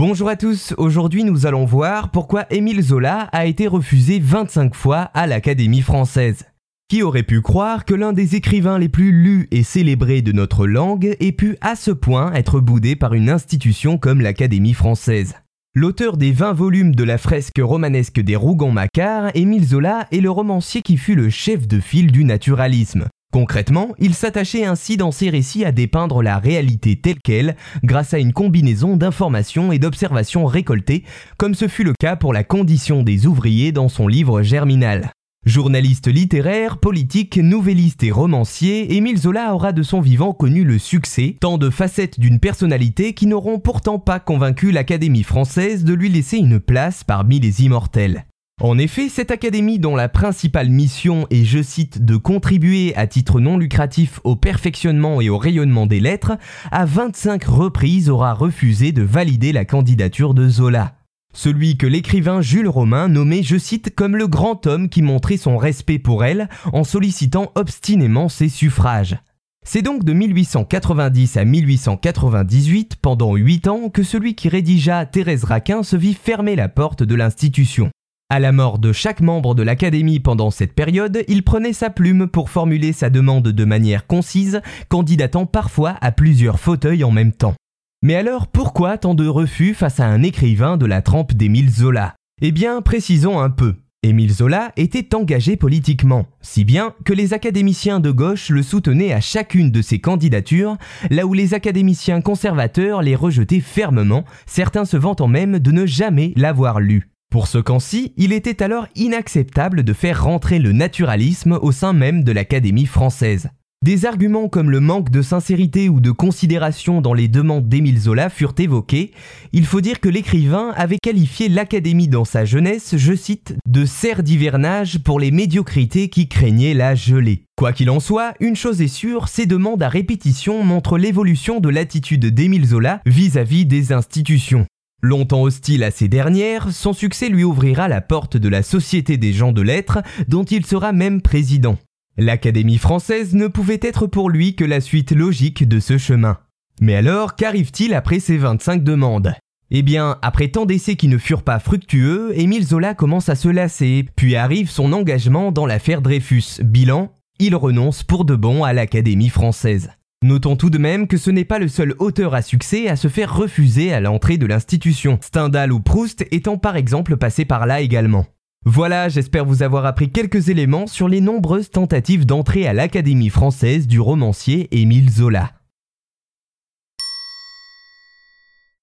Bonjour à tous, aujourd'hui nous allons voir pourquoi Émile Zola a été refusé 25 fois à l'Académie française. Qui aurait pu croire que l'un des écrivains les plus lus et célébrés de notre langue ait pu à ce point être boudé par une institution comme l'Académie française? L'auteur des 20 volumes de la fresque romanesque des Rougon-Macquart, Émile Zola est le romancier qui fut le chef de file du naturalisme. Concrètement, il s'attachait ainsi dans ses récits à dépeindre la réalité telle qu'elle, grâce à une combinaison d'informations et d'observations récoltées, comme ce fut le cas pour la condition des ouvriers dans son livre Germinal. Journaliste littéraire, politique, nouvelliste et romancier, Émile Zola aura de son vivant connu le succès, tant de facettes d'une personnalité qui n'auront pourtant pas convaincu l'Académie française de lui laisser une place parmi les immortels. En effet, cette académie dont la principale mission est, je cite, de contribuer à titre non lucratif au perfectionnement et au rayonnement des lettres, à 25 reprises aura refusé de valider la candidature de Zola. Celui que l'écrivain Jules Romain nommait, je cite, comme le grand homme qui montrait son respect pour elle en sollicitant obstinément ses suffrages. C'est donc de 1890 à 1898, pendant 8 ans, que celui qui rédigea Thérèse Raquin se vit fermer la porte de l'institution. À la mort de chaque membre de l'Académie pendant cette période, il prenait sa plume pour formuler sa demande de manière concise, candidatant parfois à plusieurs fauteuils en même temps. Mais alors pourquoi tant de refus face à un écrivain de la trempe d'Émile Zola? Eh bien, précisons un peu. Émile Zola était engagé politiquement, si bien que les académiciens de gauche le soutenaient à chacune de ses candidatures, là où les académiciens conservateurs les rejetaient fermement, certains se vantant même de ne jamais l'avoir lu. Pour ce camp-ci, il était alors inacceptable de faire rentrer le naturalisme au sein même de l'Académie française. Des arguments comme le manque de sincérité ou de considération dans les demandes d'Émile Zola furent évoqués. Il faut dire que l'écrivain avait qualifié l'Académie dans sa jeunesse, je cite, de serre d'hivernage pour les médiocrités qui craignaient la gelée. Quoi qu'il en soit, une chose est sûre, ces demandes à répétition montrent l'évolution de l'attitude d'Émile Zola vis-à-vis -vis des institutions. Longtemps hostile à ces dernières, son succès lui ouvrira la porte de la Société des gens de lettres, dont il sera même président. L'Académie française ne pouvait être pour lui que la suite logique de ce chemin. Mais alors, qu'arrive-t-il après ces 25 demandes? Eh bien, après tant d'essais qui ne furent pas fructueux, Émile Zola commence à se lasser, puis arrive son engagement dans l'affaire Dreyfus. Bilan, il renonce pour de bon à l'Académie française. Notons tout de même que ce n'est pas le seul auteur à succès à se faire refuser à l'entrée de l'institution, Stendhal ou Proust étant par exemple passé par là également. Voilà, j'espère vous avoir appris quelques éléments sur les nombreuses tentatives d'entrée à l'Académie française du romancier Émile Zola.